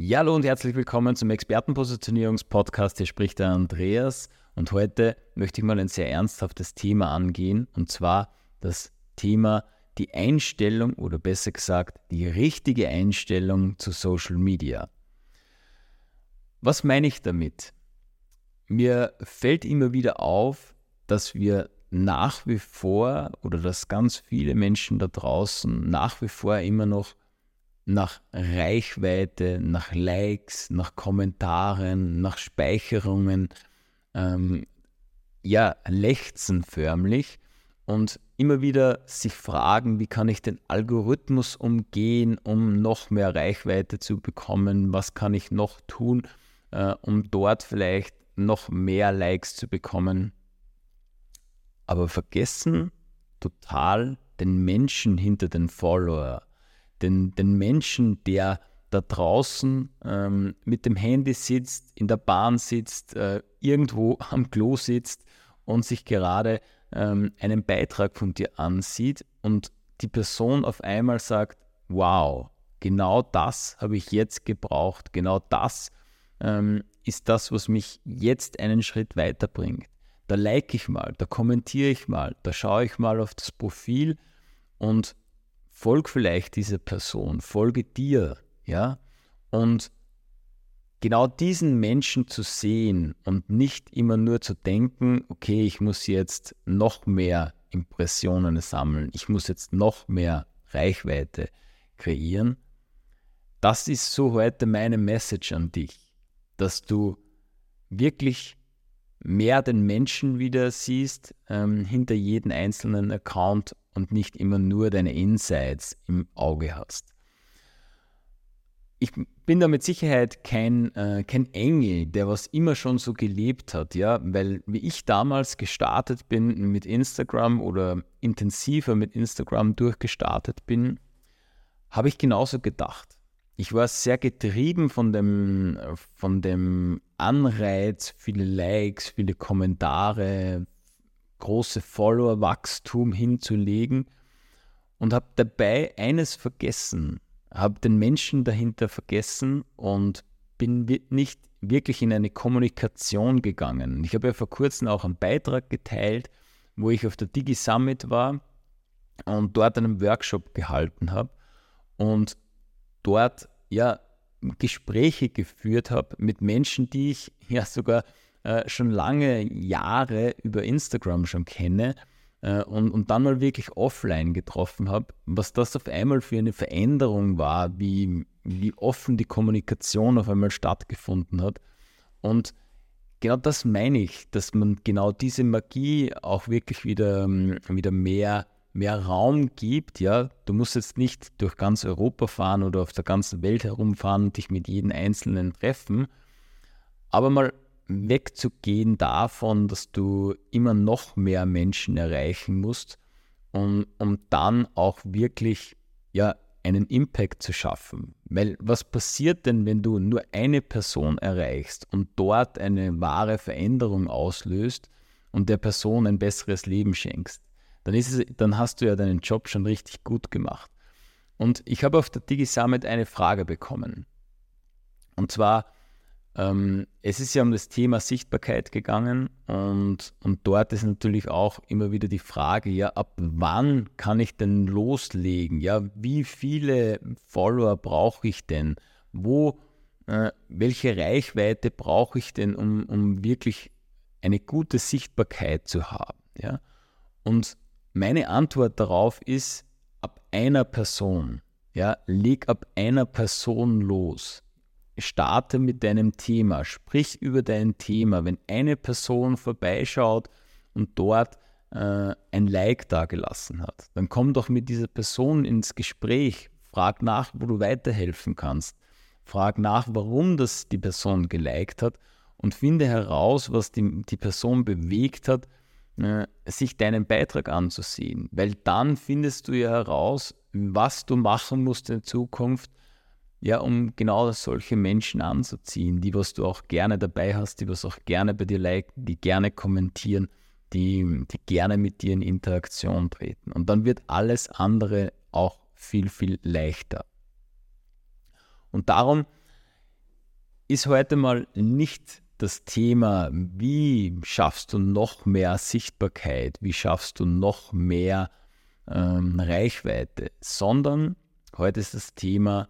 Ja, hallo und herzlich willkommen zum Expertenpositionierungspodcast. Hier spricht der Andreas und heute möchte ich mal ein sehr ernsthaftes Thema angehen und zwar das Thema die Einstellung oder besser gesagt die richtige Einstellung zu Social Media. Was meine ich damit? Mir fällt immer wieder auf, dass wir nach wie vor oder dass ganz viele Menschen da draußen nach wie vor immer noch nach Reichweite, nach Likes, nach Kommentaren, nach Speicherungen, ähm, ja, lechzen förmlich und immer wieder sich fragen, wie kann ich den Algorithmus umgehen, um noch mehr Reichweite zu bekommen, was kann ich noch tun, äh, um dort vielleicht noch mehr Likes zu bekommen. Aber vergessen total den Menschen hinter den Follower den, den Menschen, der da draußen ähm, mit dem Handy sitzt, in der Bahn sitzt, äh, irgendwo am Klo sitzt und sich gerade ähm, einen Beitrag von dir ansieht und die Person auf einmal sagt, wow, genau das habe ich jetzt gebraucht, genau das ähm, ist das, was mich jetzt einen Schritt weiterbringt. Da like ich mal, da kommentiere ich mal, da schaue ich mal auf das Profil und folg vielleicht dieser Person, folge dir, ja, und genau diesen Menschen zu sehen und nicht immer nur zu denken, okay, ich muss jetzt noch mehr Impressionen sammeln, ich muss jetzt noch mehr Reichweite kreieren. Das ist so heute meine Message an dich, dass du wirklich mehr den Menschen wieder siehst ähm, hinter jedem einzelnen Account und nicht immer nur deine Insights im Auge hast. Ich bin da mit Sicherheit kein, äh, kein Engel, der was immer schon so gelebt hat, ja, weil wie ich damals gestartet bin mit Instagram oder intensiver mit Instagram durchgestartet bin, habe ich genauso gedacht. Ich war sehr getrieben von dem, von dem Anreiz, viele Likes, viele Kommentare, große Follower-Wachstum hinzulegen und habe dabei eines vergessen, habe den Menschen dahinter vergessen und bin nicht wirklich in eine Kommunikation gegangen. Ich habe ja vor kurzem auch einen Beitrag geteilt, wo ich auf der Digi Summit war und dort einen Workshop gehalten habe und dort ja Gespräche geführt habe mit Menschen, die ich ja sogar äh, schon lange Jahre über Instagram schon kenne äh, und, und dann mal wirklich offline getroffen habe, was das auf einmal für eine Veränderung war, wie, wie offen die Kommunikation auf einmal stattgefunden hat. Und genau das meine ich, dass man genau diese Magie auch wirklich wieder, ähm, wieder mehr, mehr Raum gibt. Ja, du musst jetzt nicht durch ganz Europa fahren oder auf der ganzen Welt herumfahren und dich mit jedem Einzelnen treffen, aber mal wegzugehen davon, dass du immer noch mehr Menschen erreichen musst, um, um dann auch wirklich ja, einen Impact zu schaffen. Weil was passiert denn, wenn du nur eine Person erreichst und dort eine wahre Veränderung auslöst und der Person ein besseres Leben schenkst? Dann, ist es, dann hast du ja deinen Job schon richtig gut gemacht. Und ich habe auf der DigiSummit eine Frage bekommen. Und zwar, ähm, es ist ja um das Thema Sichtbarkeit gegangen und, und dort ist natürlich auch immer wieder die Frage, ja, ab wann kann ich denn loslegen? Ja, wie viele Follower brauche ich denn? Wo, äh, welche Reichweite brauche ich denn, um, um wirklich eine gute Sichtbarkeit zu haben? Ja? Und meine Antwort darauf ist, ab einer Person. Ja, leg ab einer Person los starte mit deinem Thema, sprich über dein Thema. Wenn eine Person vorbeischaut und dort äh, ein Like dagelassen hat, dann komm doch mit dieser Person ins Gespräch, frag nach, wo du weiterhelfen kannst, frag nach, warum das die Person geliked hat und finde heraus, was die, die Person bewegt hat, äh, sich deinen Beitrag anzusehen. Weil dann findest du ja heraus, was du machen musst in Zukunft, ja, um genau solche Menschen anzuziehen, die, was du auch gerne dabei hast, die was auch gerne bei dir liken, die gerne kommentieren, die, die gerne mit dir in Interaktion treten. Und dann wird alles andere auch viel, viel leichter. Und darum ist heute mal nicht das Thema, wie schaffst du noch mehr Sichtbarkeit, wie schaffst du noch mehr ähm, Reichweite, sondern heute ist das Thema,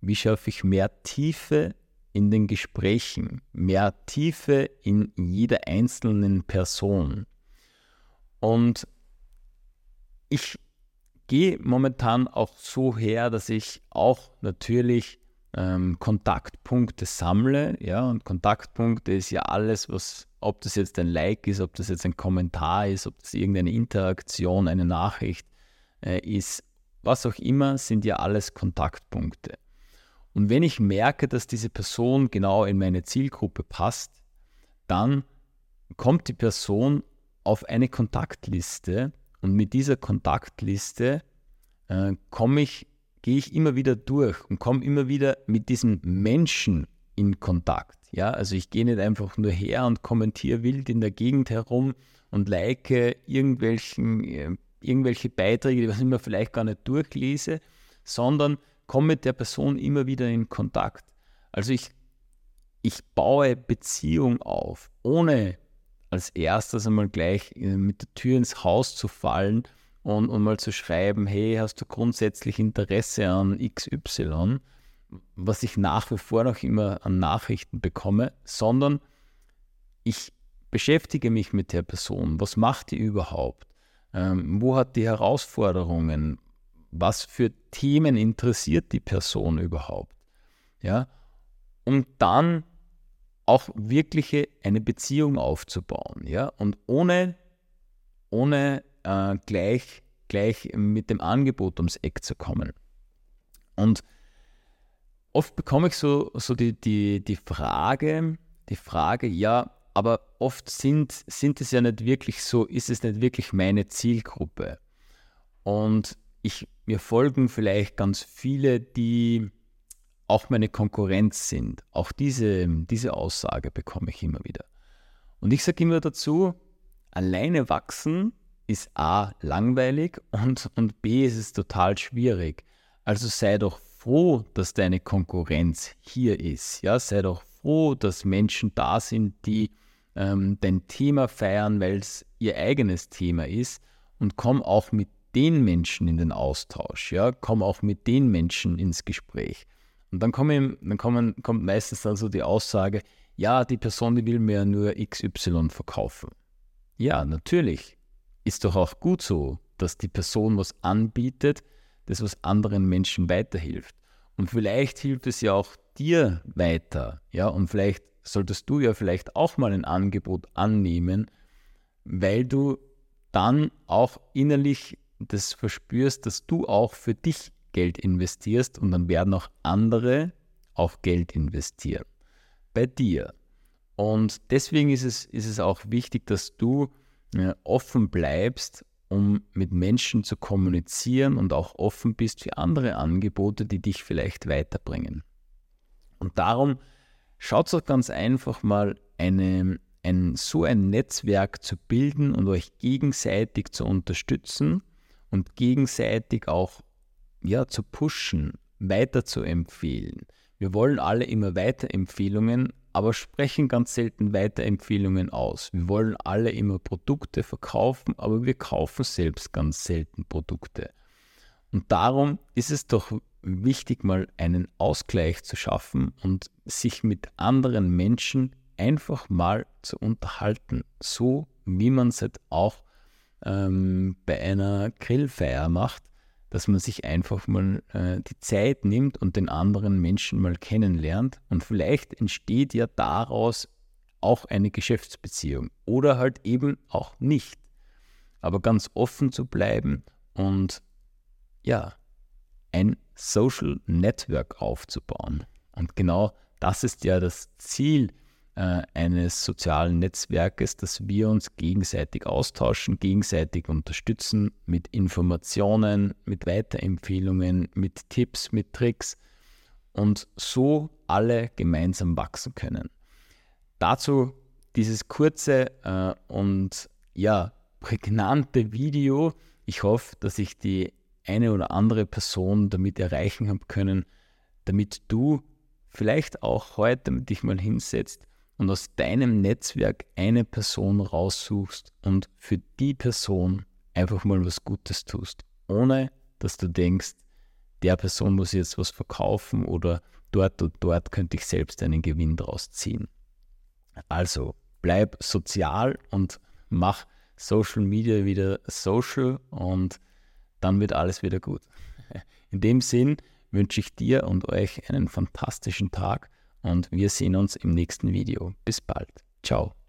wie schaffe ich mehr Tiefe in den Gesprächen, mehr Tiefe in jeder einzelnen Person. Und ich gehe momentan auch so her, dass ich auch natürlich ähm, Kontaktpunkte sammle. Ja, und Kontaktpunkte ist ja alles, was, ob das jetzt ein Like ist, ob das jetzt ein Kommentar ist, ob das irgendeine Interaktion, eine Nachricht äh, ist, was auch immer, sind ja alles Kontaktpunkte. Und wenn ich merke, dass diese Person genau in meine Zielgruppe passt, dann kommt die Person auf eine Kontaktliste und mit dieser Kontaktliste äh, komme ich, gehe ich immer wieder durch und komme immer wieder mit diesen Menschen in Kontakt. Ja, also ich gehe nicht einfach nur her und kommentiere wild in der Gegend herum und like irgendwelchen, äh, irgendwelche Beiträge, die ich mir vielleicht gar nicht durchlese, sondern komme mit der Person immer wieder in Kontakt. Also ich, ich baue Beziehung auf, ohne als erstes einmal gleich äh, mit der Tür ins Haus zu fallen und, und mal zu schreiben, hey, hast du grundsätzlich Interesse an XY, was ich nach wie vor noch immer an Nachrichten bekomme, sondern ich beschäftige mich mit der Person. Was macht die überhaupt? Ähm, wo hat die Herausforderungen? Was für Themen interessiert die Person überhaupt? Ja, um dann auch wirkliche eine Beziehung aufzubauen, ja, und ohne, ohne äh, gleich, gleich mit dem Angebot ums Eck zu kommen. Und oft bekomme ich so, so die, die, die Frage, die Frage, ja, aber oft sind, sind es ja nicht wirklich so, ist es nicht wirklich meine Zielgruppe. Und ich, mir folgen vielleicht ganz viele, die auch meine Konkurrenz sind. Auch diese, diese Aussage bekomme ich immer wieder. Und ich sage immer dazu, alleine wachsen ist A langweilig und, und B ist es total schwierig. Also sei doch froh, dass deine Konkurrenz hier ist. Ja, sei doch froh, dass Menschen da sind, die ähm, dein Thema feiern, weil es ihr eigenes Thema ist und komm auch mit den Menschen in den Austausch, ja, komm auch mit den Menschen ins Gespräch. Und dann, kommen, dann kommen, kommt meistens dann so die Aussage, ja, die Person, die will mir nur XY verkaufen. Ja, natürlich. Ist doch auch gut so, dass die Person was anbietet, das was anderen Menschen weiterhilft. Und vielleicht hilft es ja auch dir weiter. Ja, und vielleicht solltest du ja vielleicht auch mal ein Angebot annehmen, weil du dann auch innerlich das verspürst, dass du auch für dich Geld investierst und dann werden auch andere auch Geld investieren bei dir. Und deswegen ist es, ist es auch wichtig, dass du offen bleibst, um mit Menschen zu kommunizieren und auch offen bist für andere Angebote, die dich vielleicht weiterbringen. Und darum schaut doch ganz einfach mal eine, ein, so ein Netzwerk zu bilden und euch gegenseitig zu unterstützen und gegenseitig auch ja, zu pushen, weiter zu empfehlen. Wir wollen alle immer Weiterempfehlungen, aber sprechen ganz selten Weiterempfehlungen aus. Wir wollen alle immer Produkte verkaufen, aber wir kaufen selbst ganz selten Produkte. Und darum ist es doch wichtig, mal einen Ausgleich zu schaffen und sich mit anderen Menschen einfach mal zu unterhalten, so wie man es halt auch ähm, bei einer Grillfeier macht dass man sich einfach mal äh, die Zeit nimmt und den anderen Menschen mal kennenlernt. Und vielleicht entsteht ja daraus auch eine Geschäftsbeziehung oder halt eben auch nicht. Aber ganz offen zu bleiben und ja, ein Social Network aufzubauen. Und genau das ist ja das Ziel äh, eines sozialen Netzwerkes, dass wir uns gegenseitig austauschen, gegenseitig unterstützen mit Informationen, mit Weiterempfehlungen, mit Tipps, mit Tricks und so alle gemeinsam wachsen können. Dazu dieses kurze äh, und ja, prägnante Video. Ich hoffe, dass ich die eine oder andere Person damit erreichen habe können, damit du vielleicht auch heute dich mal hinsetzt und aus deinem Netzwerk eine Person raussuchst und für die Person einfach mal was Gutes tust, ohne dass du denkst, der Person muss jetzt was verkaufen oder dort und dort könnte ich selbst einen Gewinn draus ziehen. Also bleib sozial und mach Social Media wieder social und dann wird alles wieder gut. In dem Sinn wünsche ich dir und euch einen fantastischen Tag und wir sehen uns im nächsten Video. Bis bald. Ciao.